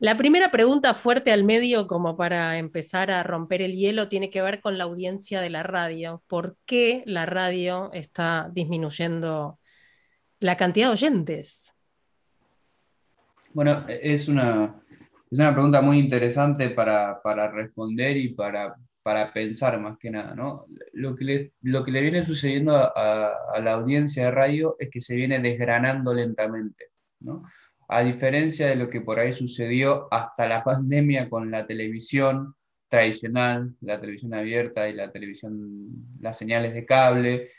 La primera pregunta fuerte al medio, como para empezar a romper el hielo, tiene que ver con la audiencia de la radio. ¿Por qué la radio está disminuyendo la cantidad de oyentes? Bueno, es una, es una pregunta muy interesante para, responder y para, para, pensar más que nada. ¿no? Lo, que le, lo que le viene sucediendo a, a, la audiencia de radio es que se viene desgranando lentamente. ¿no? A diferencia de lo que por ahí sucedió hasta la pandemia con la televisión tradicional, la televisión abierta y la televisión, las señales de cable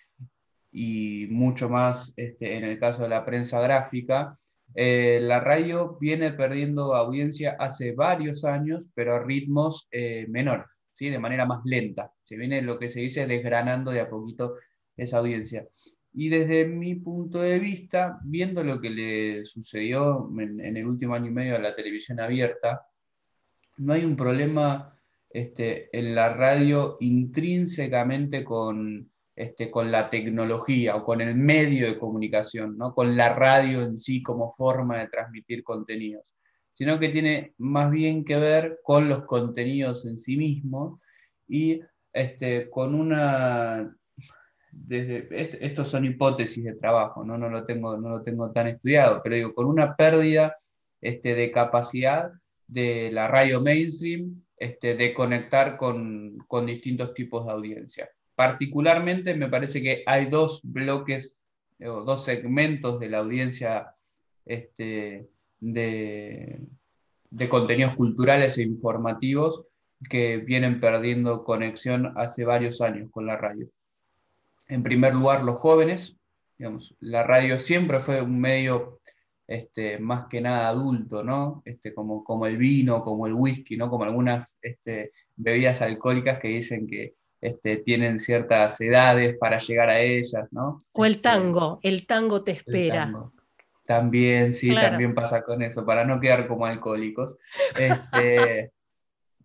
y mucho más este, en el caso de la prensa gráfica, eh, la radio viene perdiendo audiencia hace varios años, pero a ritmos eh, menores, ¿sí? de manera más lenta. Se viene lo que se dice desgranando de a poquito esa audiencia. Y desde mi punto de vista, viendo lo que le sucedió en, el último año y medio a la televisión abierta, no hay un problema este, en la radio intrínsecamente con, este, con la tecnología o con el medio de comunicación, ¿no? con la radio en sí como forma de transmitir contenidos, sino que tiene más bien que ver con los contenidos en sí mismos y este, con una desde, estos son hipótesis de trabajo, ¿no? No, lo tengo, no lo tengo tan estudiado, pero digo, con una pérdida este, de capacidad de la radio mainstream este, de conectar con, con, distintos tipos de audiencia. Particularmente me parece que hay dos bloques o dos segmentos de la audiencia este, de, de contenidos culturales e informativos que vienen perdiendo conexión hace varios años con la radio en primer lugar, los jóvenes. Digamos, la radio siempre fue un medio este, más que nada adulto, ¿no? Este, como, como el vino, como el whisky, ¿no? Como algunas este, bebidas alcohólicas que dicen que este, tienen ciertas edades para llegar a ellas, ¿no? O el este, tango, el tango te espera. También, sí, también pasa con eso, para no quedar como alcohólicos. Este,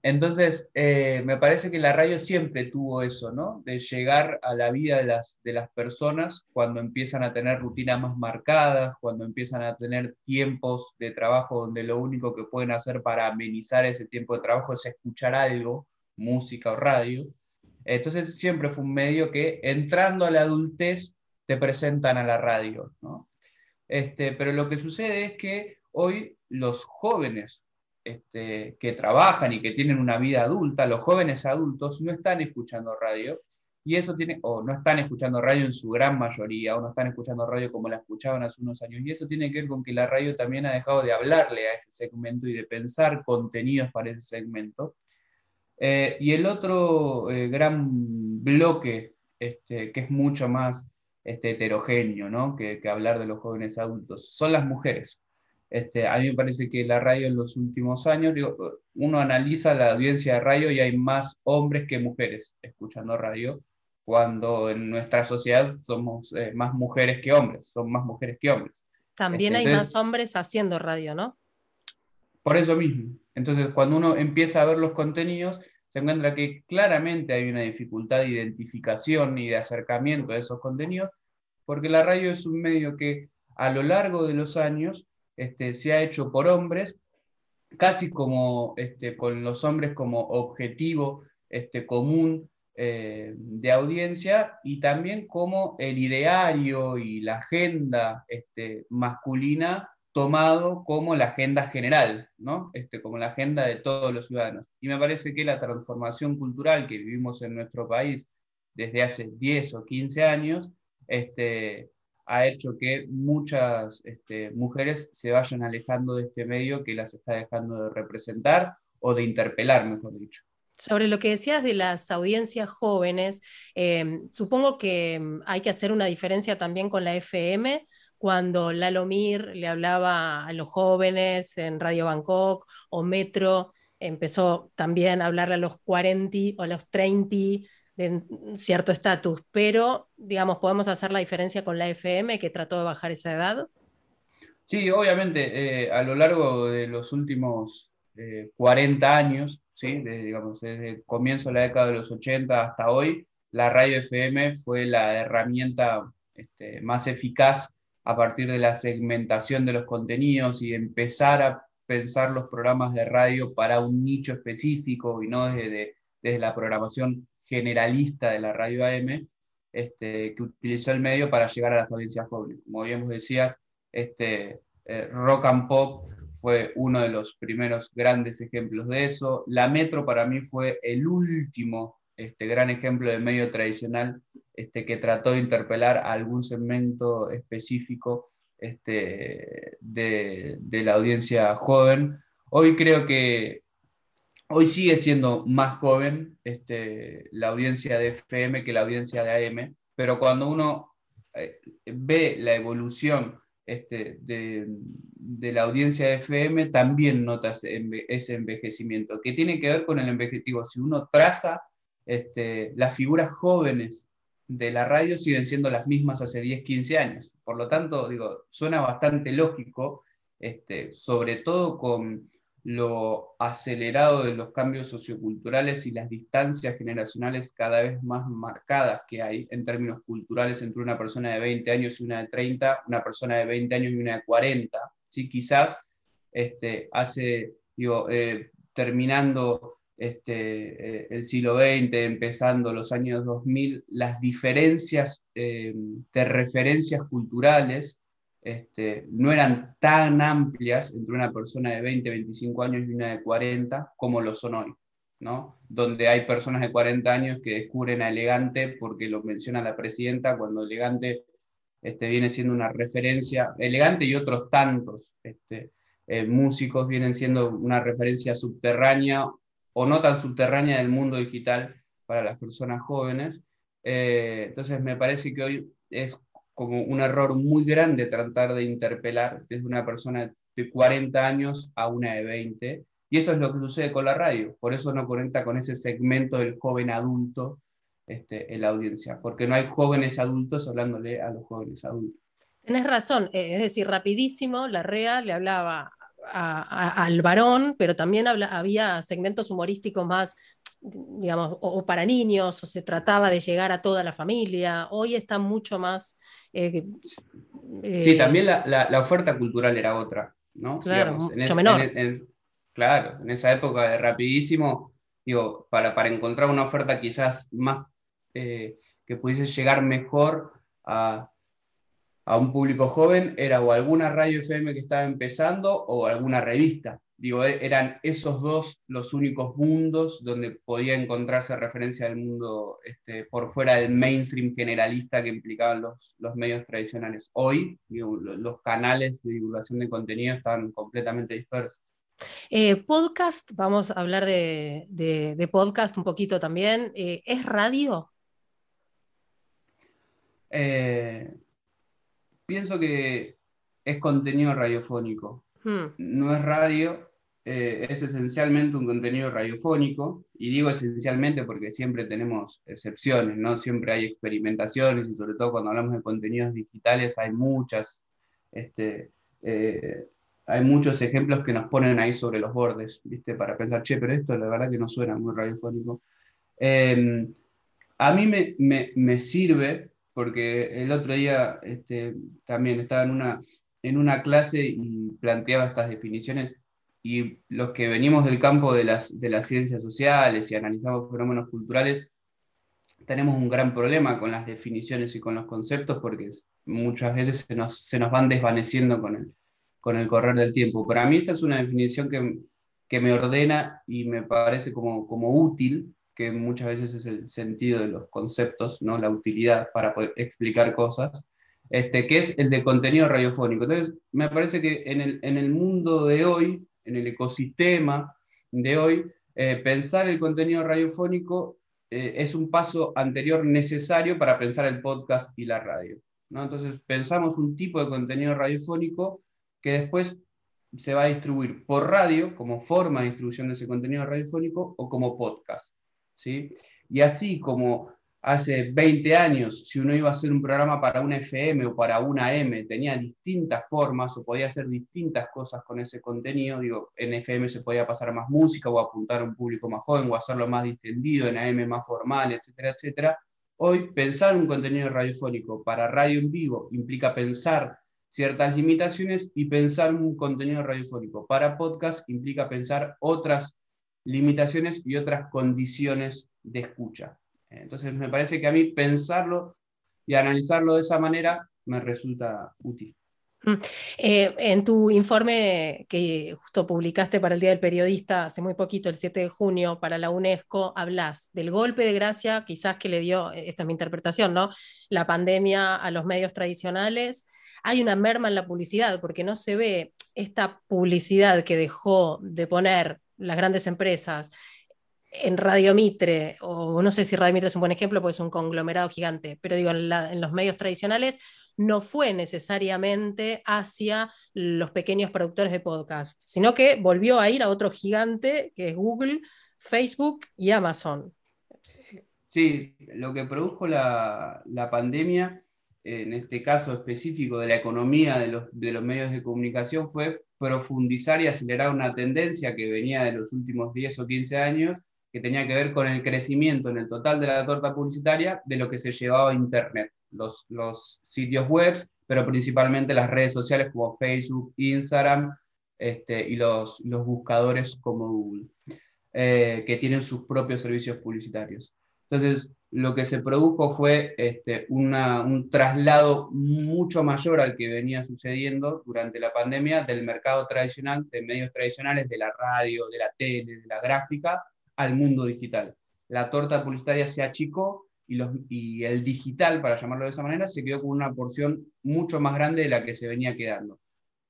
entonces, eh, me parece que la radio siempre tuvo eso, ¿no? De llegar a la vida de las, de las personas cuando empiezan a tener rutinas más marcadas, cuando empiezan a tener tiempos de trabajo donde lo único que pueden hacer para amenizar ese tiempo de trabajo es escuchar algo, música o radio. Entonces, siempre fue un medio que entrando a la adultez te presentan a la radio, ¿no? Este, pero lo que sucede es que hoy los jóvenes este, que trabajan y que tienen una vida adulta, los jóvenes adultos no están escuchando radio, y eso tiene, o no están escuchando radio en su gran mayoría, o no están escuchando radio como la escuchaban hace unos años, y eso tiene que ver con que la radio también ha dejado de hablarle a ese segmento y de pensar contenidos para ese segmento. Eh, y el otro eh, gran bloque, este, que es mucho más este, heterogéneo ¿no? que, que hablar de los jóvenes adultos, son las mujeres. Este, a mí me parece que la radio en los últimos años, uno analiza la audiencia de radio y hay más hombres que mujeres escuchando radio, cuando en nuestra sociedad somos eh, más mujeres que hombres, son más mujeres que hombres. También hay más hombres haciendo radio, ¿no? Por eso mismo. Entonces, cuando uno empieza a ver los contenidos, se encuentra que claramente hay una dificultad de identificación y de acercamiento a esos contenidos, porque la radio es un medio que a lo largo de los años este, se ha hecho por hombres, casi como este, con los hombres como objetivo este, común eh, de audiencia y también como el ideario y la agenda masculina tomado como la agenda general, ¿no? este, como la agenda de todos los ciudadanos. Y me parece que la transformación cultural que vivimos en nuestro país desde hace 10 o 15 años, ha hecho que muchas este, mujeres se vayan alejando de este medio que las está dejando de representar o de interpelar, mejor dicho. Sobre lo que decías de las audiencias jóvenes, em, supongo que em, hay que hacer una diferencia también con la FM, cuando Lalomir le hablaba a los jóvenes en Radio Bangkok o Metro, empezó también a hablarle a los 40 o a los 30 de cierto estatus, pero digamos, podemos hacer la diferencia con la FM que trató de bajar esa edad. Sí, obviamente, eh, a lo largo de los últimos 40 eh, años, ¿sí? digamos, desde el comienzo de la década de los 80 hasta hoy, la radio FM fue la herramienta este, más eficaz a partir de la segmentación de los contenidos y empezar a pensar los programas de radio para un nicho específico y no desde, desde la programación generalista de la radio AM, este, que utilizó el medio para llegar a las audiencias jóvenes. Como bien vos decías, este, eh, rock and pop fue uno de los primeros grandes ejemplos de eso. La Metro para mí fue el último este, gran ejemplo de medio tradicional este, que trató de interpelar a algún segmento específico este, de, de, la audiencia joven. Hoy creo que hoy sigue siendo más joven este, la audiencia de FM que la audiencia de AM, pero cuando uno eh, ve la evolución este, de, la audiencia de FM, también nota ese envejecimiento, que tiene que ver con el envejecimiento. Si uno traza este, las figuras jóvenes de la radio siguen siendo las mismas hace 10, 15 años. Por lo tanto, digo, suena bastante lógico, sobre todo con lo acelerado de los cambios socioculturales y las distancias generacionales cada vez más marcadas que hay en términos culturales entre una persona de 20 años y una de 30, una persona de 20 años y una de 40. ¿sí? Quizás este, hace, eh, terminando este, eh, el siglo XX, empezando los años 2000, las diferencias eh, de referencias culturales este, no eran tan amplias entre una persona de 20, 25 años y una de 40 como lo son hoy, ¿no? Donde hay personas de 40 años que descubren a Elegante porque lo menciona la presidenta, cuando Elegante este, viene siendo una referencia, Elegante y otros tantos este, eh, músicos vienen siendo una referencia subterránea o no tan subterránea del mundo digital para las personas jóvenes. Eh, entonces me parece que hoy es como un error muy grande tratar de interpelar desde una persona de 40 años a una de 20. Y eso es lo que sucede con la radio. Por eso no conecta con ese segmento del joven adulto este, en la audiencia, porque no hay jóvenes adultos hablándole a los jóvenes adultos. Tienes razón, eh, es decir, rapidísimo, la REA le hablaba al varón, pero también había segmentos humorísticos más, digamos, o, para niños, o se trataba de llegar a toda la familia. Hoy está mucho más... Eh, sí, eh, también la, oferta cultural era otra, ¿no? Claro, mucho menor. claro, en esa época de rapidísimo, digo, para, para encontrar una oferta quizás más... Eh, que pudiese llegar mejor a, a un público joven era o alguna radio FM que estaba empezando o alguna revista. Digo, e-, eran esos dos los únicos mundos donde podía encontrarse referencia del mundo este, por fuera del mainstream generalista que implicaban los, los medios tradicionales. Hoy, los canales de divulgación de contenido están completamente dispersos. Eh, podcast, vamos a hablar de, de, podcast un poquito también. Eh, ¿Es radio? Eh, pienso que es contenido radiofónico. Hmm. No es radio, eh, es esencialmente un contenido radiofónico, y digo esencialmente porque siempre tenemos excepciones, ¿no? Siempre hay experimentaciones, y sobre todo cuando hablamos de contenidos digitales hay muchas, este, eh, hay muchos ejemplos que nos ponen ahí sobre los bordes, ¿viste? Para pensar, che, pero esto la verdad que no suena muy radiofónico. Em, a mí me, me, me sirve porque el otro día este, también estaba en una, en una clase planteaba estas definiciones y los que venimos del campo de las, de las ciencias sociales y analizamos fenómenos culturales, tenemos un gran problema con las definiciones y con los conceptos porque muchas veces se nos, se nos van desvaneciendo con el, con el correr del tiempo. Para mí esta es una definición que, que me ordena y me parece como, como útil que muchas veces es el sentido de los conceptos, ¿no? la utilidad para poder explicar cosas, este, que es el de contenido radiofónico. Entonces, me parece que en el, en el mundo de hoy, en el ecosistema de hoy, eh, pensar el contenido radiofónico eh, es un paso anterior necesario para pensar el podcast y la radio. ¿no? Entonces, pensamos un tipo de contenido radiofónico que después se va a distribuir por radio como forma de distribución de ese contenido radiofónico o como podcast. Y así como hace 20 años, si uno iba a hacer un programa para una FM o para una M, tenía distintas formas o podía hacer distintas cosas con ese contenido, digo, en FM se podía pasar más música o apuntar a un público más joven o hacerlo más distendido, en AM más formal, etcétera, etcétera. Hoy pensar un contenido radiofónico para radio en vivo implica pensar ciertas limitaciones y pensar un contenido radiofónico para podcast implica pensar otras limitaciones y otras condiciones de escucha. Entonces me parece que a mí pensarlo y analizarlo de esa manera me resulta útil. Mm. Eh, en tu informe que justo publicaste para el Día del Periodista hace muy poquito, el 7 de junio, para la UNESCO, hablas del golpe de gracia, quizás que le dio, esta es mi interpretación, ¿no? La pandemia a los medios tradicionales. Hay una merma en la publicidad, porque no se ve esta publicidad que dejó de poner las grandes empresas en Radio Mitre, o no sé si Radio Mitre es un buen ejemplo, porque es un conglomerado gigante, pero digo, en, los medios tradicionales no fue necesariamente hacia los pequeños productores de podcast, sino que volvió a ir a otro gigante que es Google, Facebook y Amazon. Sí, lo que produjo la, pandemia, en este caso específico de la economía de los, de los medios de comunicación, fue profundizar y acelerar una tendencia que venía de los últimos 10 o 15 años que tenía que ver con el crecimiento en el total de la torta publicitaria de lo que se llevaba a Internet, los, los sitios web, pero principalmente las redes sociales como Facebook, Instagram este, y los, los buscadores como Google, eh, que tienen sus propios servicios publicitarios. Entonces, lo que se produjo fue este, una, un traslado mucho mayor al que venía sucediendo durante la pandemia del mercado tradicional, de medios tradicionales, de la radio, de la tele, de la gráfica, al mundo digital. La torta publicitaria se achicó y, y el digital, para llamarlo de esa manera, se quedó con una porción mucho más grande de la que se venía quedando.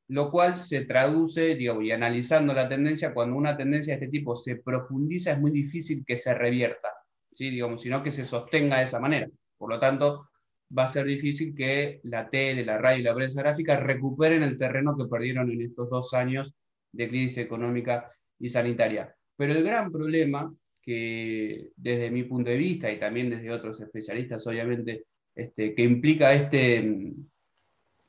Lo cual se traduce, digo, y analizando la tendencia, cuando una tendencia de este tipo se profundiza, es muy difícil que se revierta, ¿sí? digamos, sino que se sostenga de esa manera. Por lo tanto, va a ser difícil que la tele, la radio y la prensa gráfica recuperen el terreno que perdieron en estos dos años de crisis económica y sanitaria. Pero el gran problema que desde mi punto de vista y también desde otros especialistas, obviamente, este, que implica este,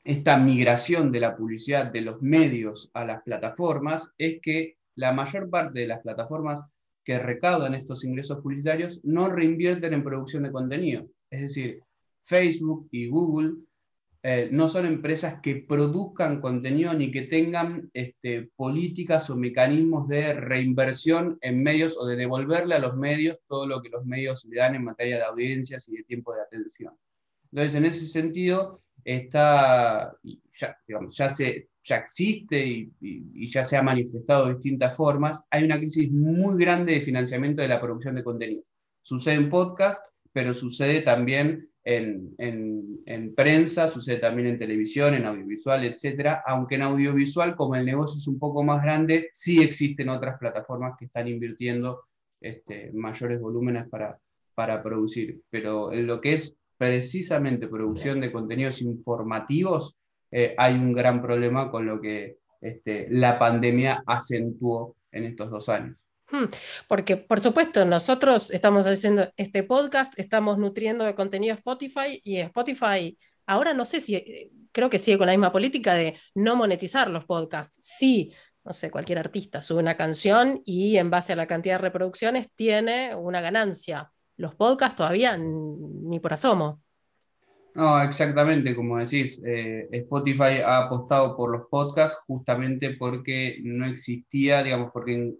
esta migración de la publicidad de los medios a las plataformas, es que la mayor parte de las plataformas que recaudan estos ingresos publicitarios no reinvierten en producción de contenido. Es decir, Facebook y Google eh, no son empresas que produzcan contenido ni que tengan este, políticas o mecanismos de reinversión en medios o de devolverle a los medios todo lo que los medios le dan en materia de audiencias y de tiempo de atención. Entonces, en ese sentido, está, ya, se, ya existe y, y, ya se ha manifestado de distintas formas, hay una crisis muy grande de financiamiento de la producción de contenidos. Sucede en podcast, pero sucede también en, prensa, sucede también en televisión, en audiovisual, etcétera, aunque en audiovisual, como el negocio es un poco más grande, sí existen otras plataformas que están invirtiendo este, mayores volúmenes para, para producir. Pero en lo que es precisamente producción de contenidos informativos, eh, hay un gran problema con lo que este, la pandemia acentuó en estos dos años. Hmm, porque, por supuesto, nosotros estamos haciendo este podcast, estamos nutriendo de contenido Spotify y Spotify, ahora no sé si, eh, creo que sigue con la misma política de no monetizar los podcasts. Sí, no sé, cualquier artista sube una canción y en base a la cantidad de reproducciones tiene una ganancia. Los podcasts todavía ni por asomo. No, exactamente, como decís, eh, Spotify ha apostado por los podcasts justamente porque no existía, digamos, porque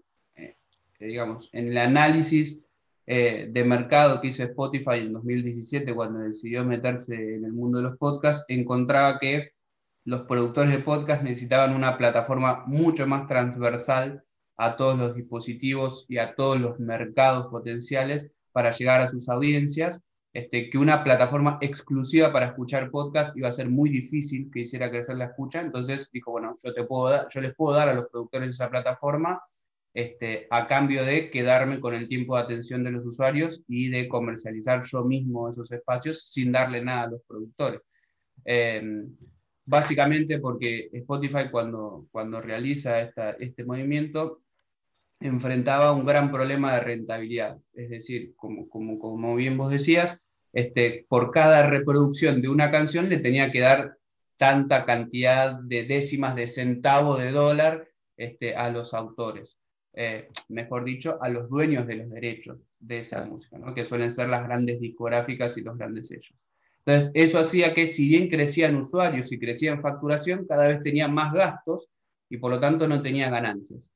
digamos, en el análisis eh, de mercado que hizo Spotify en 2017, cuando decidió meterse en el mundo de los podcasts, encontraba que los productores de podcast necesitaban una plataforma mucho más transversal a todos los dispositivos y a todos los mercados potenciales para llegar a sus audiencias, este, que una plataforma exclusiva para escuchar podcast iba a ser muy difícil que hiciera crecer la escucha, entonces dijo, bueno, yo, te puedo dar, yo les puedo dar a los productores esa plataforma este, a cambio de quedarme con el tiempo de atención de los usuarios y de comercializar yo mismo esos espacios sin darle nada a los productores. Em, básicamente porque Spotify cuando, cuando realiza este movimiento enfrentaba un gran problema de rentabilidad. Es decir, como, como, como bien vos decías, este, por cada reproducción de una canción le tenía que dar tanta cantidad de décimas de centavo de dólar este, a los autores. Eh, mejor dicho, a los dueños de los derechos de esa música, que suelen ser las grandes discográficas y los grandes sellos. Entonces, eso hacía que si bien crecían usuarios y crecían facturación, cada vez tenían más gastos y por lo tanto no tenía ganancias.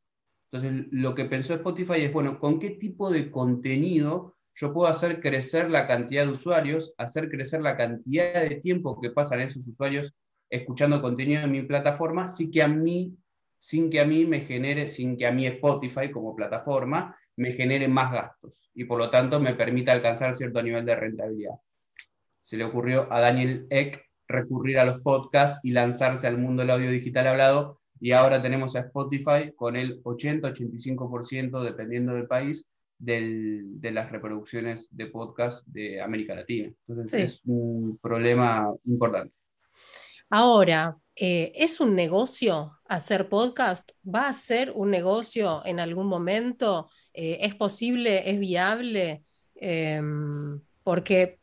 Entonces, lo que pensó Spotify es, bueno, ¿con qué tipo de contenido yo puedo hacer crecer la cantidad de usuarios, hacer crecer la cantidad de tiempo que pasan esos usuarios escuchando contenido en mi plataforma, sin que a mí, sin que a mí me genere, sin que a mí Spotify como plataforma me genere más gastos y por lo tanto me permita alcanzar cierto nivel de rentabilidad. Se le ocurrió a Daniel Eck recurrir a los podcasts y lanzarse al mundo del audio digital hablado y ahora tenemos a Spotify con el 80-85%, dependiendo del país, de las reproducciones de podcast de América Latina. Entonces es un problema importante. Ahora, eh, ¿es un negocio hacer podcast? ¿Va a ser un negocio en algún momento? Eh, ¿Es posible? ¿Es viable? Em, porque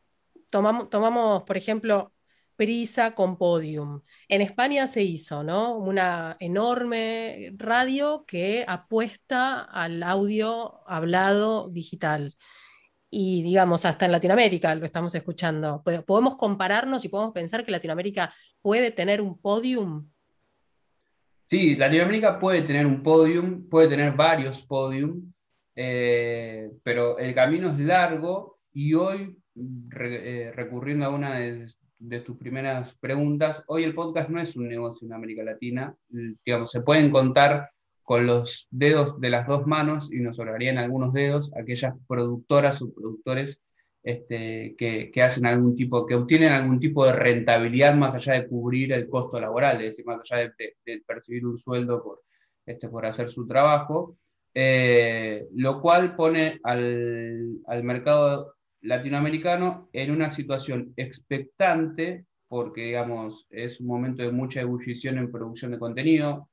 tomamos, tomamos, por ejemplo, Prisa con Podium. En España se hizo, ¿no? Una enorme radio que apuesta al audio hablado digital. Y digamos, hasta en Latinoamérica lo estamos escuchando. ¿Podemos compararnos y podemos pensar que Latinoamérica puede tener un podium? Sí, Latinoamérica puede tener un podium, puede tener varios podium, eh, pero el camino es largo y hoy, eh, recurriendo a una de, de tus primeras preguntas, hoy el podcast no es un negocio en América Latina, digamos, se pueden contar con los dedos de las dos manos y nos sobrarían algunos dedos aquellas productoras o productores este, que, hacen algún tipo, que obtienen algún tipo de rentabilidad más allá de cubrir el costo laboral, es decir, más allá de, percibir un sueldo por, este, por hacer su trabajo, eh, lo cual pone al, al mercado latinoamericano en una situación expectante, porque digamos, es un momento de mucha ebullición en producción de contenido.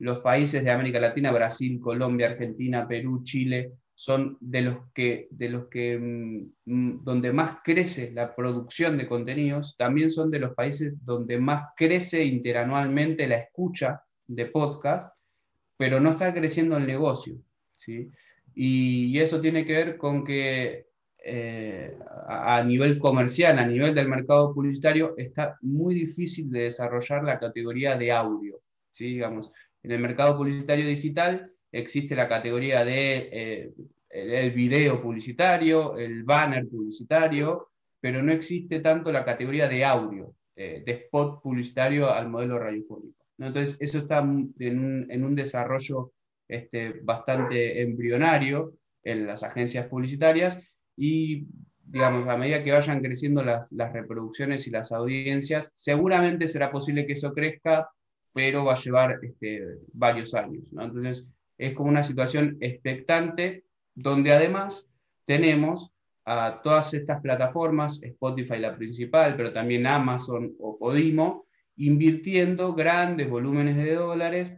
Los países de América Latina, Brasil, Colombia, Argentina, Perú, Chile, son de los que, de los que mm, mm, donde más crece la producción de contenidos, también son de los países donde más crece interanualmente la escucha de podcast, pero no está creciendo el negocio. ¿sí? Y, eso tiene que ver con que eh, a, nivel comercial, a nivel del mercado publicitario, está muy difícil de desarrollar la categoría de audio. ¿sí? Digamos, en el mercado publicitario digital existe la categoría de eh, el video publicitario, el banner publicitario, pero no existe tanto la categoría de audio, eh, de spot publicitario al modelo radiofónico. Entonces, eso está en un, desarrollo este, bastante embrionario en las agencias publicitarias y, digamos, a medida que vayan creciendo las, reproducciones y las audiencias, seguramente será posible que eso crezca, pero va a llevar este, varios años. Entonces, es como una situación expectante, donde además tenemos a todas estas plataformas, Spotify la principal, pero también Amazon o Podimo, invirtiendo grandes volúmenes de dólares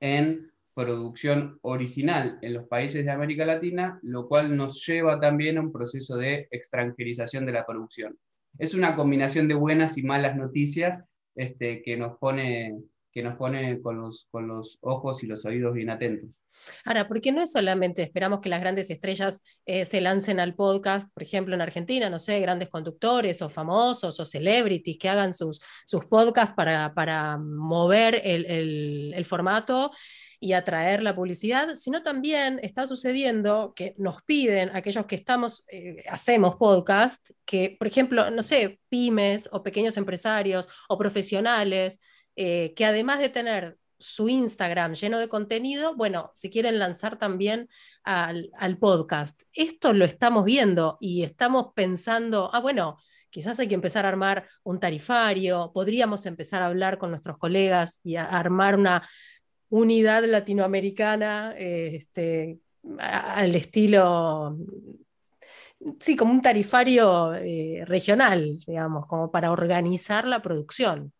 en producción original en los países de América Latina, lo cual nos lleva también a un proceso de extranjerización de la producción. Es una combinación de buenas y malas noticias este, que nos pone, que nos pone con, los, con los ojos y los oídos bien atentos. Ahora, porque no es solamente esperamos que las grandes estrellas eh, se lancen al podcast, por ejemplo, en Argentina, no sé, grandes conductores o famosos o celebrities que hagan sus, sus podcasts para, para mover el, el, el formato y atraer la publicidad, sino también está sucediendo que nos piden aquellos que estamos, eh, hacemos podcast, que, por ejemplo, no sé, pymes o pequeños empresarios o profesionales, eh, que además de tener su Instagram lleno de contenido, bueno, si quieren lanzar también al, podcast. Esto lo estamos viendo y estamos pensando, ah, bueno, quizás hay que empezar a armar un tarifario, podríamos empezar a hablar con nuestros colegas y a armar una unidad latinoamericana este, al estilo, sí, como un tarifario eh, regional, digamos, como para organizar la producción.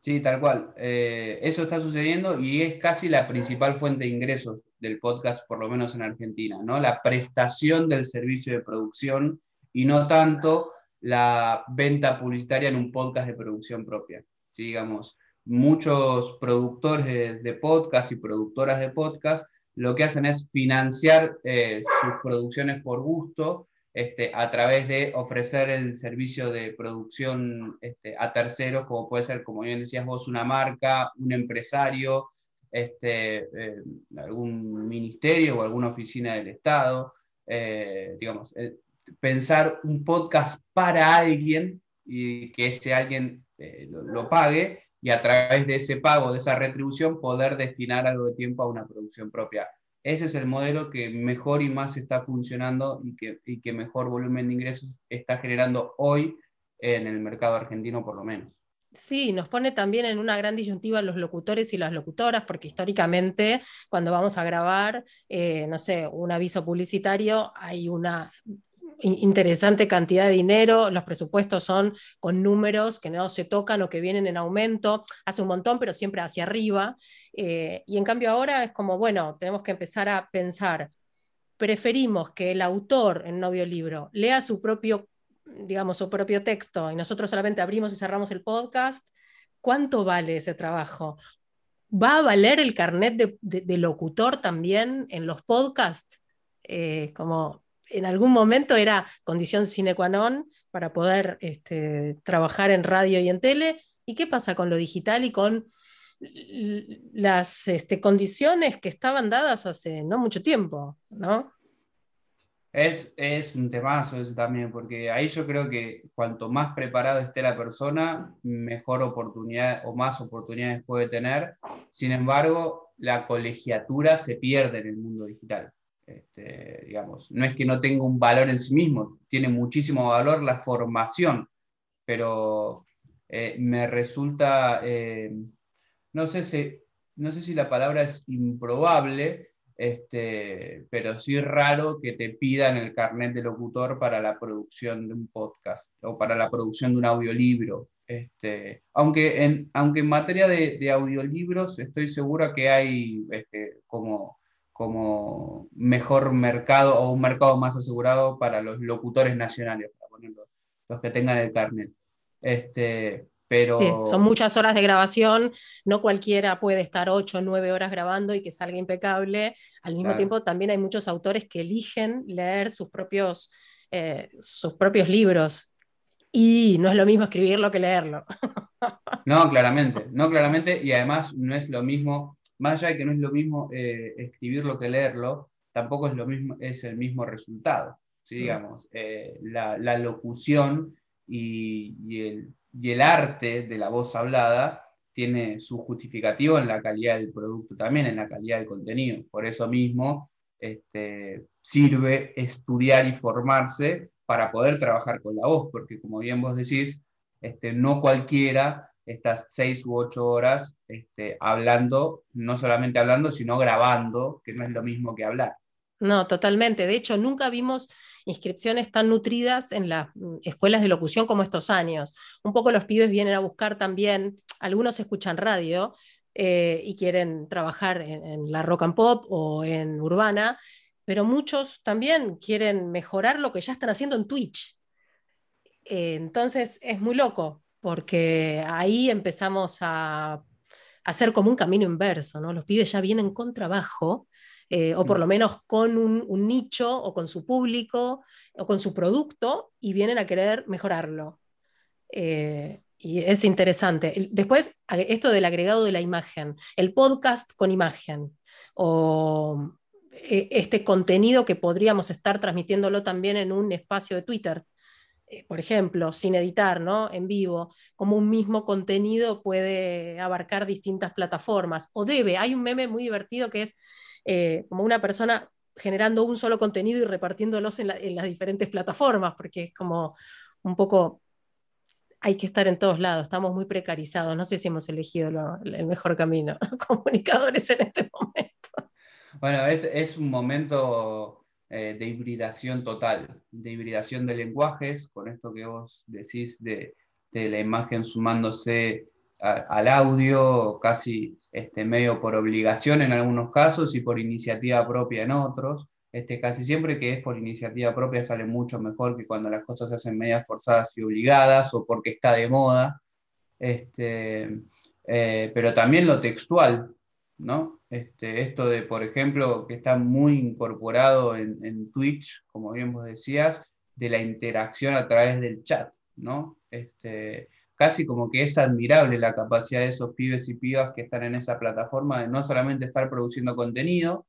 Sí, tal cual. Eh, eso está sucediendo y es casi la principal fuente de ingresos del podcast, por lo menos en Argentina, ¿no? La prestación del servicio de producción y no tanto la venta publicitaria en un podcast de producción propia. ¿sí? Digamos, muchos productores de, podcast y productoras de podcast lo que hacen es financiar eh, sus producciones por gusto este, a través de ofrecer el servicio de producción este, a terceros, como puede ser, como bien decías vos, una marca, un empresario, este, eh, algún ministerio o alguna oficina del Estado. Eh, digamos, eh, pensar un podcast para alguien y que ese alguien lo, pague y a través de ese pago, de esa retribución, poder destinar algo de tiempo a una producción propia. Ese es el modelo que mejor y más está funcionando y que, y que mejor volumen de ingresos está generando hoy en el mercado argentino por lo menos. Sí, nos pone también en una gran disyuntiva los locutores y las locutoras, porque históricamente cuando vamos a grabar, eh, no sé, un aviso publicitario, hay una interesante cantidad de dinero, los presupuestos son con números que no se tocan o que vienen en aumento, hace un montón, pero siempre hacia arriba. Eh, y en cambio ahora es como, bueno, tenemos que empezar a pensar, preferimos que el autor en un audiolibro lea su propio, digamos, su propio texto y nosotros solamente abrimos y cerramos el podcast, ¿cuánto vale ese trabajo? ¿Va a valer el carnet de, locutor también en los podcasts? Eh, como en algún momento era condición sine qua non para poder este, trabajar en radio y en tele. ¿Y qué pasa con lo digital y con las este, condiciones que estaban dadas hace no mucho tiempo? ¿no? Es, es un temazo eso también, porque ahí yo creo que cuanto más preparado esté la persona, mejor oportunidad o más oportunidades puede tener. Sin embargo, la colegiatura se pierde en el mundo digital. Este, digamos, no es que no tenga un valor en sí mismo, tiene muchísimo valor la formación, pero eh, me resulta, eh, no, sé si, no sé si la palabra es improbable, este, pero sí raro que te pidan el carnet de locutor para la producción de un podcast o para la producción de un audiolibro. Este, aunque, en, aunque en materia de, de audiolibros estoy segura que hay este, como como mejor mercado o un mercado más asegurado para los locutores nacionales, para ponerlo, los que tengan el carnet. Este, pero... Sí, son muchas horas de grabación, no cualquiera puede estar ocho o nueve horas grabando y que salga impecable. Al mismo tiempo, también hay muchos autores que eligen leer sus propios, eh, sus propios libros y no es lo mismo escribirlo que leerlo. No, claramente, no claramente, y además no es lo mismo más allá de que no es lo mismo eh, escribirlo que leerlo, tampoco es, lo mismo, es el mismo resultado. Digamos, eh, la, locución y, el, arte de la voz hablada tiene su justificativo en la calidad del producto, también en la calidad del contenido. Por eso mismo este, sirve estudiar y formarse para poder trabajar con la voz, porque como bien vos decís, este, no cualquiera estas seis u ocho horas este, hablando, no solamente hablando, sino grabando, que no es lo mismo que hablar. No, totalmente. De hecho, nunca vimos inscripciones tan nutridas en las mm, escuelas de locución como estos años. Un poco los pibes vienen a buscar también, algunos escuchan radio eh, y quieren trabajar en, la rock and pop o en urbana, pero muchos también quieren mejorar lo que ya están haciendo en Twitch. Eh, entonces es muy loco, porque ahí empezamos a hacer como un camino inverso, ¿no? Los pibes ya vienen con trabajo, eh, o por mm. lo menos con un, nicho, o con su público, o con su producto, y vienen a querer mejorarlo. Eh, y es interesante. Después, esto del agregado de la imagen, el podcast con imagen, o eh, este contenido que podríamos estar transmitiéndolo también en un espacio de Twitter. Eh, por ejemplo, sin editar, ¿no? En vivo, como un mismo contenido puede abarcar distintas plataformas, o debe. Hay un meme muy divertido que es eh, como una persona generando un solo contenido y repartiéndolos en, las diferentes plataformas, porque es como un poco, hay que estar en todos lados, estamos muy precarizados, no sé si hemos elegido el mejor camino, comunicadores en este momento. Bueno, es, es un momento eh, de hibridación total, de hibridación de lenguajes, con esto que vos decís de, la imagen sumándose al audio, casi este, medio por obligación en algunos casos y por iniciativa propia en otros. Este, casi siempre que es por iniciativa propia sale mucho mejor que cuando las cosas se hacen medias forzadas y obligadas o porque está de moda. Este, eh, pero también lo textual, ¿no? Este, esto de, por ejemplo, que está muy incorporado en, Twitch, como bien vos decías, de la interacción a través del chat, ¿no? Este, casi como que es admirable la capacidad de esos pibes y pibas que están en esa plataforma de no solamente estar produciendo contenido,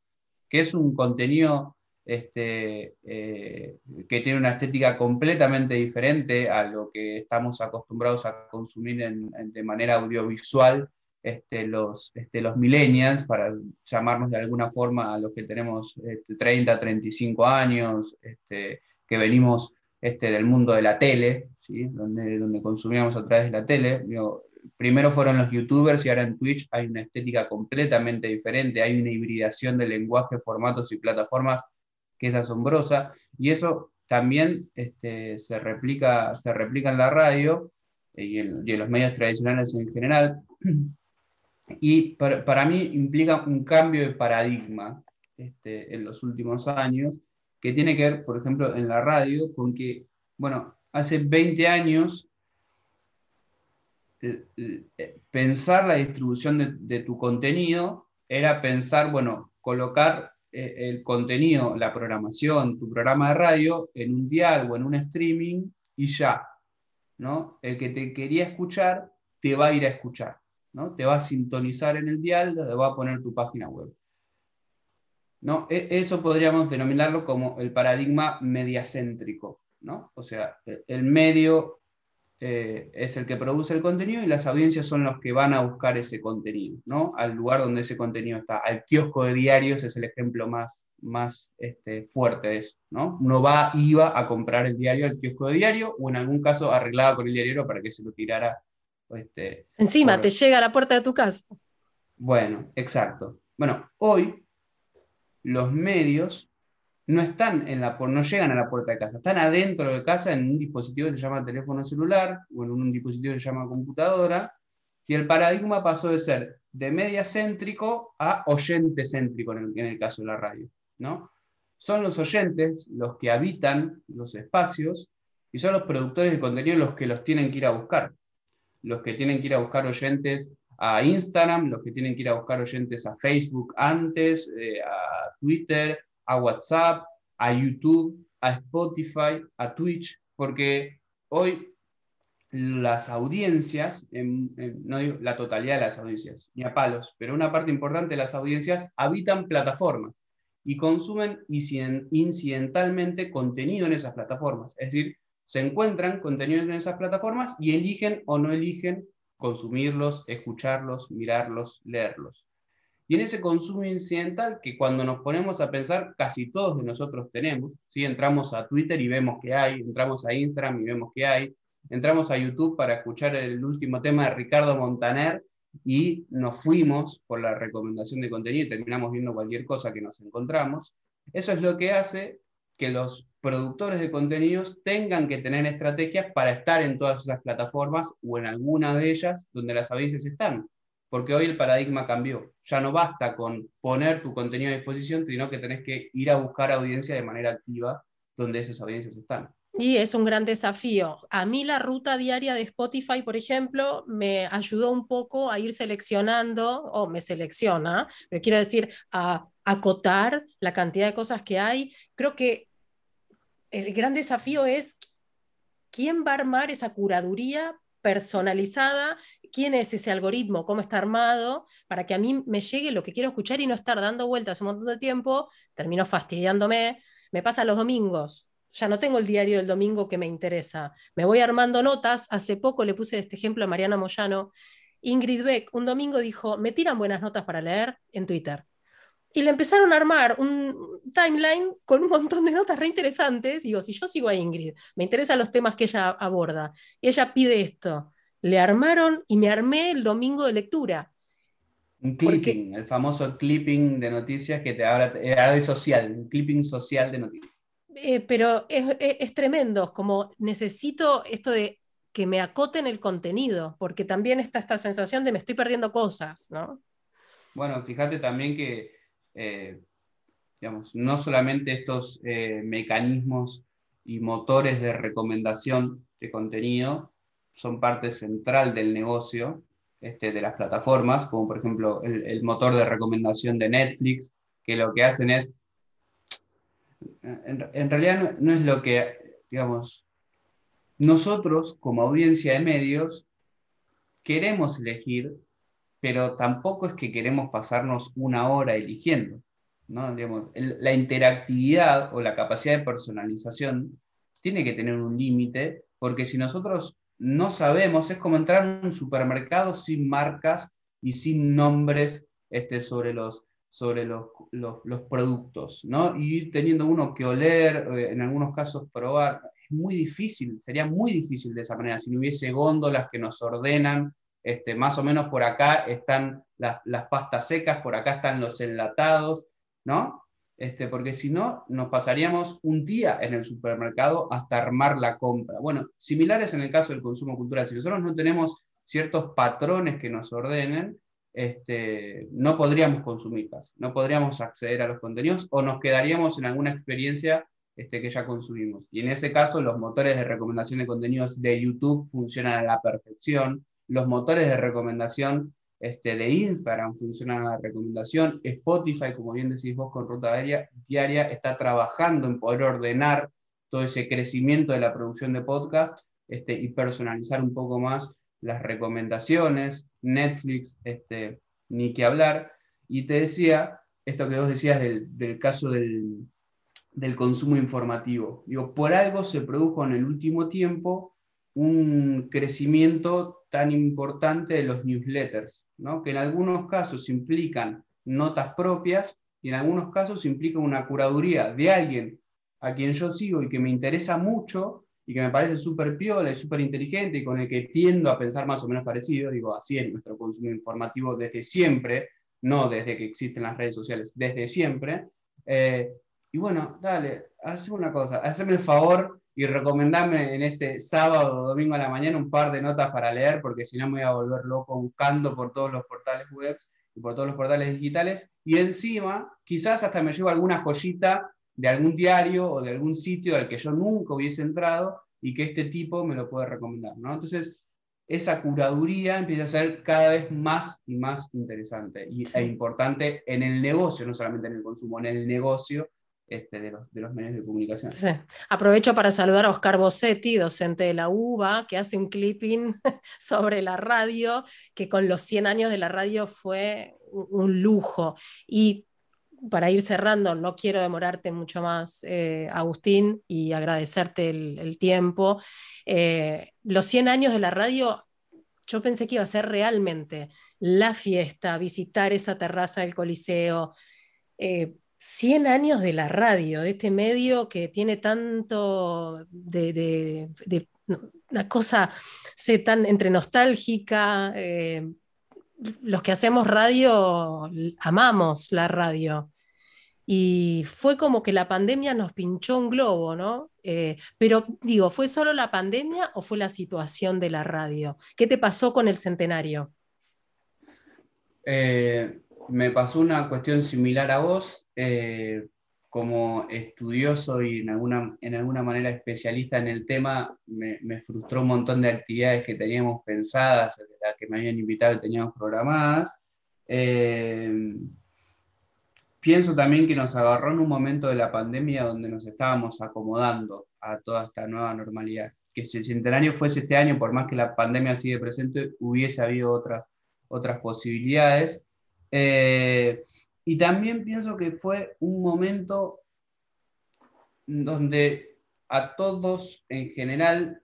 que es un contenido este, eh, que tiene una estética completamente diferente a lo que estamos acostumbrados a consumir de manera audiovisual este, los, este, los millennials, para llamarnos de alguna forma a los que tenemos 30, 35 años, este, que venimos este, del mundo de la tele, ¿sí? donde, donde consumíamos a través de la tele. primero fueron los youtubers y ahora en Twitch hay una estética completamente diferente, hay una hibridación de lenguaje, formatos y plataformas que es asombrosa, y eso también este, se, replica, se replica en la radio y en, y en los medios tradicionales en general, y para, para, mí implica un cambio de paradigma este, en los últimos años, que tiene que ver, por ejemplo, en la radio, con que, bueno, hace 20 años eh, eh, pensar la distribución de, de, tu contenido era pensar, bueno, colocar eh, el contenido, la programación, tu programa de radio en un dial o en un streaming y ya, ¿no? El que te quería escuchar te va a ir a escuchar, ¿no? Te va a sintonizar en el dial, te va a poner tu página web. ¿no? E, eso podríamos denominarlo como el paradigma mediacéntrico, ¿no? O sea, e, el medio eh, es el que produce el contenido y las audiencias son los que van a buscar ese contenido, ¿no? Al lugar donde ese contenido está. Al kiosco de diarios es el ejemplo más, más este, fuerte de eso, ¿no? Uno va, iba a comprar el diario al kiosco de diario o en algún caso arreglaba con el diario para que se lo tirara. Este, Encima, te llega a la puerta de tu casa. Bueno, exacto. Bueno, hoy los medios no están en la no llegan a la puerta de casa, están adentro de casa en un dispositivo que se llama teléfono celular o en un dispositivo que se llama computadora, y el paradigma pasó de ser de media céntrico a oyente céntrico en el, caso de la radio. ¿no? Son los oyentes los que habitan los espacios y son los productores de contenido los que los tienen que ir a buscar. Los que tienen que ir a buscar oyentes a Instagram, los que tienen que ir a buscar oyentes a Facebook antes, eh, a Twitter, a WhatsApp, a YouTube, a Spotify, a Twitch, porque hoy las audiencias, no digo la totalidad de las audiencias, ni a palos, pero una parte importante de las audiencias habitan plataformas y consumen incidentalmente contenido en esas plataformas. Es decir, se encuentran contenidos en esas plataformas y eligen o no eligen consumirlos, escucharlos, mirarlos, leerlos. Y en ese consumo incidental que cuando nos ponemos a pensar, casi todos de nosotros tenemos, ¿sí? entramos a Twitter y vemos que hay, entramos a Instagram y vemos que hay, entramos a YouTube para escuchar el último tema de Ricardo Montaner y nos fuimos por la recomendación de contenido y terminamos viendo cualquier cosa que nos encontramos. Eso es lo que hace que los productores de contenidos tengan que tener estrategias para estar en todas esas plataformas o en alguna de ellas donde las audiencias están. Porque hoy el paradigma cambió. Ya no basta con poner tu contenido a disposición, sino que tenés que ir a buscar audiencia de manera activa donde esas audiencias están. Y es un gran desafío. A mí la ruta diaria de Spotify, por ejemplo, me ayudó un poco a ir seleccionando, o me selecciona, pero quiero decir, a acotar la cantidad de cosas que hay. Creo que el gran desafío es quién va a armar esa curaduría personalizada, quién es ese algoritmo, cómo está armado, para que a mí me llegue lo que quiero escuchar y no estar dando vueltas un montón de tiempo, termino fastidiándome. Me pasa los domingos, ya no tengo el diario del domingo que me interesa. Me voy armando notas. Hace poco le puse este ejemplo a Mariana Moyano. Ingrid Beck un domingo dijo, me tiran buenas notas para leer en Twitter. Y le empezaron a armar un timeline con un montón de notas re interesantes. Digo, si yo sigo a Ingrid, me interesan los temas que ella aborda, y ella pide esto, le armaron y me armé el domingo de lectura. Un clipping, el famoso clipping de noticias que te habla, de social, un clipping social de noticias. Eh, pero es, es, tremendo, como necesito esto de que me acoten el contenido, porque también está esta sensación de me estoy perdiendo cosas, ¿no? Bueno, fíjate también que eh, digamos, no solamente estos eh, mecanismos y motores de recomendación de contenido son parte central del negocio este, de las plataformas, como por ejemplo el, motor de recomendación de Netflix, que lo que hacen es, en, realidad no, es lo que, digamos, nosotros como audiencia de medios queremos elegir, pero tampoco es que queremos pasarnos una hora eligiendo. ¿no? la interactividad o la capacidad de personalización tiene que tener un límite, porque si nosotros no sabemos, es como entrar en un supermercado sin marcas y sin nombres este, sobre los, sobre los, los, productos, ¿no? Y ir teniendo uno que oler, eh, en algunos casos probar, es muy difícil, sería muy difícil de esa manera, si no hubiese góndolas que nos ordenan, este, más o menos por acá están las, las pastas secas, por acá están los enlatados, ¿no? Este, porque si no, nos pasaríamos un día en el supermercado hasta armar la compra. Bueno, similares en el caso del consumo cultural. Si nosotros no tenemos ciertos patrones que nos ordenen, este, no podríamos consumirlas, no podríamos acceder a los contenidos o nos quedaríamos en alguna experiencia este, que ya consumimos. Y en ese caso, los motores de recomendación de contenidos de YouTube funcionan a la perfección, los motores de recomendación este, de Instagram funcionan a la recomendación, Spotify, como bien decís vos con Ruta Diaria, diaria está trabajando en poder ordenar todo ese crecimiento de la producción de podcast este, y personalizar un poco más las recomendaciones, Netflix, este, ni que hablar. Y te decía, esto que vos decías del, caso del, del, consumo informativo. Digo, por algo se produjo en el último tiempo un crecimiento tan importante de los newsletters, ¿no? que en algunos casos implican notas propias y en algunos casos implican una curaduría de alguien a quien yo sigo y que me interesa mucho y que me parece súper piola y súper inteligente y con el que tiendo a pensar más o menos parecido, digo, así es nuestro consumo informativo desde siempre, no desde que existen las redes sociales, desde siempre. Eh, y bueno, dale, hazme una cosa, hazme el favor y recomendame en este sábado o domingo a la mañana un par de notas para leer, porque si no me voy a volver loco buscando por todos los portales web y por todos los portales digitales. Y encima, quizás hasta me llevo alguna joyita de algún diario o de algún sitio al que yo nunca hubiese entrado y que este tipo me lo puede recomendar. ¿no? Entonces, esa curaduría empieza a ser cada vez más y más interesante y, e importante en el negocio, no solamente en el consumo, en el negocio este, de, los, medios de comunicación. Sí. Aprovecho para saludar a Oscar Bossetti, docente de la UBA, que hace un clipping sobre la radio, que con los 100 años de la radio fue un lujo. Y para ir cerrando, no quiero demorarte mucho más, eh, Agustín, y agradecerte el, tiempo. Eh, los 100 años de la radio, yo pensé que iba a ser realmente la fiesta, visitar esa terraza del Coliseo. 100 eh, años de la radio, de este medio que tiene tanto de, una cosa tan entre nostálgica. los que hacemos radio amamos la radio. Y fue como que la pandemia nos pinchó un globo, ¿no? Eh, pero digo, ¿fue solo la pandemia o fue la situación de la radio? ¿Qué te pasó con el centenario? Eh, me pasó una cuestión similar a vos. Eh, como estudioso y en alguna, en alguna manera especialista en el tema, me, me, frustró un montón de actividades que teníamos pensadas, las que me habían invitado y teníamos programadas pienso también que nos agarró en un momento de la pandemia donde nos estábamos acomodando a toda esta nueva normalidad. Que si el centenario fuese este año, por más que la pandemia sigue presente, hubiese habido otras, otras posibilidades. Eh, y también pienso que fue un momento donde a todos en general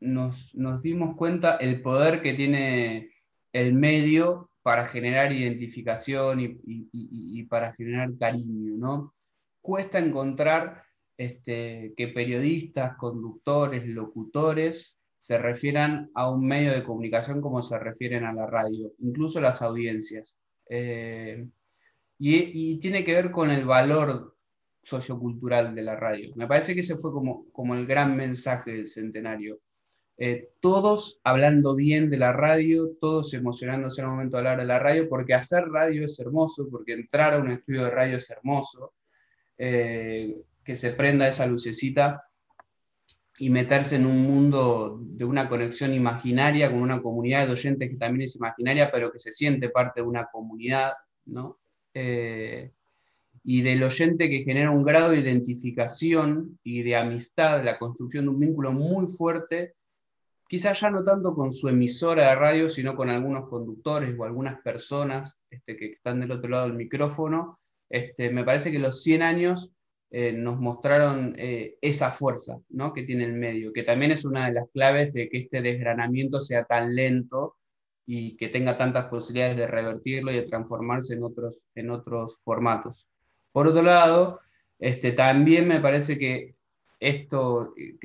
nos, dimos cuenta el poder que tiene el medio para generar identificación y, para generar cariño, ¿no? Cuesta encontrar este, que periodistas, conductores, locutores se refieran a un medio de comunicación como se refieren a la radio, incluso las audiencias. Eh, y, tiene que ver con el valor sociocultural de la radio. Me parece que ese fue como, como el gran mensaje del centenario. Eh, todos hablando bien de la radio, todos emocionándose el momento de hablar de la radio, porque hacer radio es hermoso, porque entrar a un estudio de radio es hermoso, eh, que se prenda esa lucecita y meterse en un mundo de una conexión imaginaria con una comunidad de oyentes que también es imaginaria, pero que se siente parte de una comunidad, ¿no? Eh, y del oyente que genera un grado de identificación y de amistad, la construcción de un vínculo muy fuerte, quizás ya no tanto con su emisora de radio, sino con algunos conductores o algunas personas este, que están del otro lado del micrófono. Este, me parece que los 100 años eh, nos mostraron eh, esa fuerza ¿no? que tiene el medio, que también es una de las claves de que este desgranamiento sea tan lento y que tenga tantas posibilidades de revertirlo y de transformarse en otros, en otros formatos. Por otro lado, este, también me parece que esto, eh,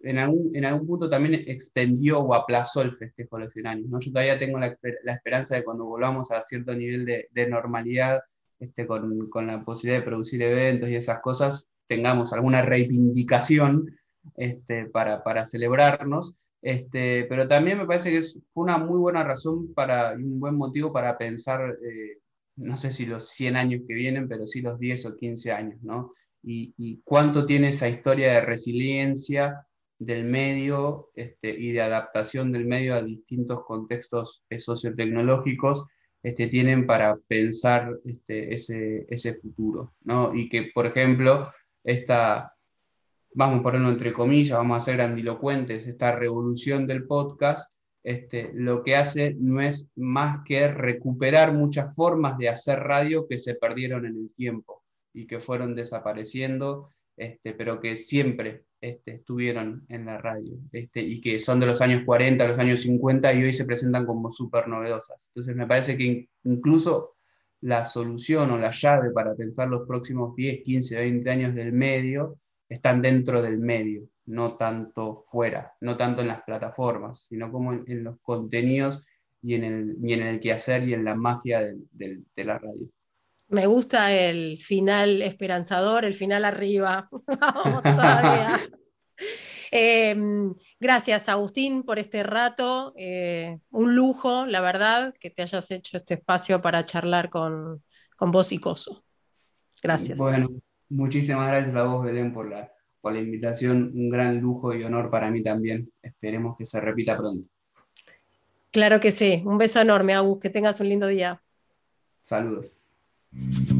en, algún, en algún punto también extendió o aplazó el festejo de los 100 años. ¿no? Yo todavía tengo la, la, esperanza de cuando volvamos a cierto nivel de, de normalidad, este, con, la posibilidad de producir eventos y esas cosas, tengamos alguna reivindicación este, para, celebrarnos. Este, pero también me parece que es, una muy buena razón para, y un buen motivo para pensar eh, no sé si los 100 años que vienen, pero sí los 10 o 15 años, ¿no? Y, cuánto tiene esa historia de resiliencia del medio y de adaptación del medio a distintos contextos sociotecnológicos este, tienen para pensar este, ese, ese futuro, ¿no? Y que, por ejemplo, esta, vamos a ponerlo entre comillas, vamos a ser grandilocuentes, esta revolución del podcast este, lo que hace no es más que recuperar muchas formas de hacer radio que se perdieron en el tiempo y que fueron desapareciendo, este, pero que siempre este, estuvieron en la radio este, y que son de los años 40, los años 50 y hoy se presentan como súper novedosas. Entonces me parece que incluso la solución o la llave para pensar los próximos 10, 15, 20 años del medio están dentro del medio no tanto fuera, no tanto en las plataformas, sino como en, los contenidos y en, el, y en el quehacer y en la magia de, la radio. Me gusta el final esperanzador, el final arriba. Vamos todavía. Em, gracias, Agustín, por este rato. Eh, un lujo, la verdad, que te hayas hecho este espacio para charlar con, con vos y Coso. Gracias. Bueno, muchísimas gracias a vos, Belén, por la, por la invitación, un gran lujo y honor para mí también. Esperemos que se repita pronto. Claro que sí. Un beso enorme, Agus. Que tengas un lindo día. Saludos. Thank you.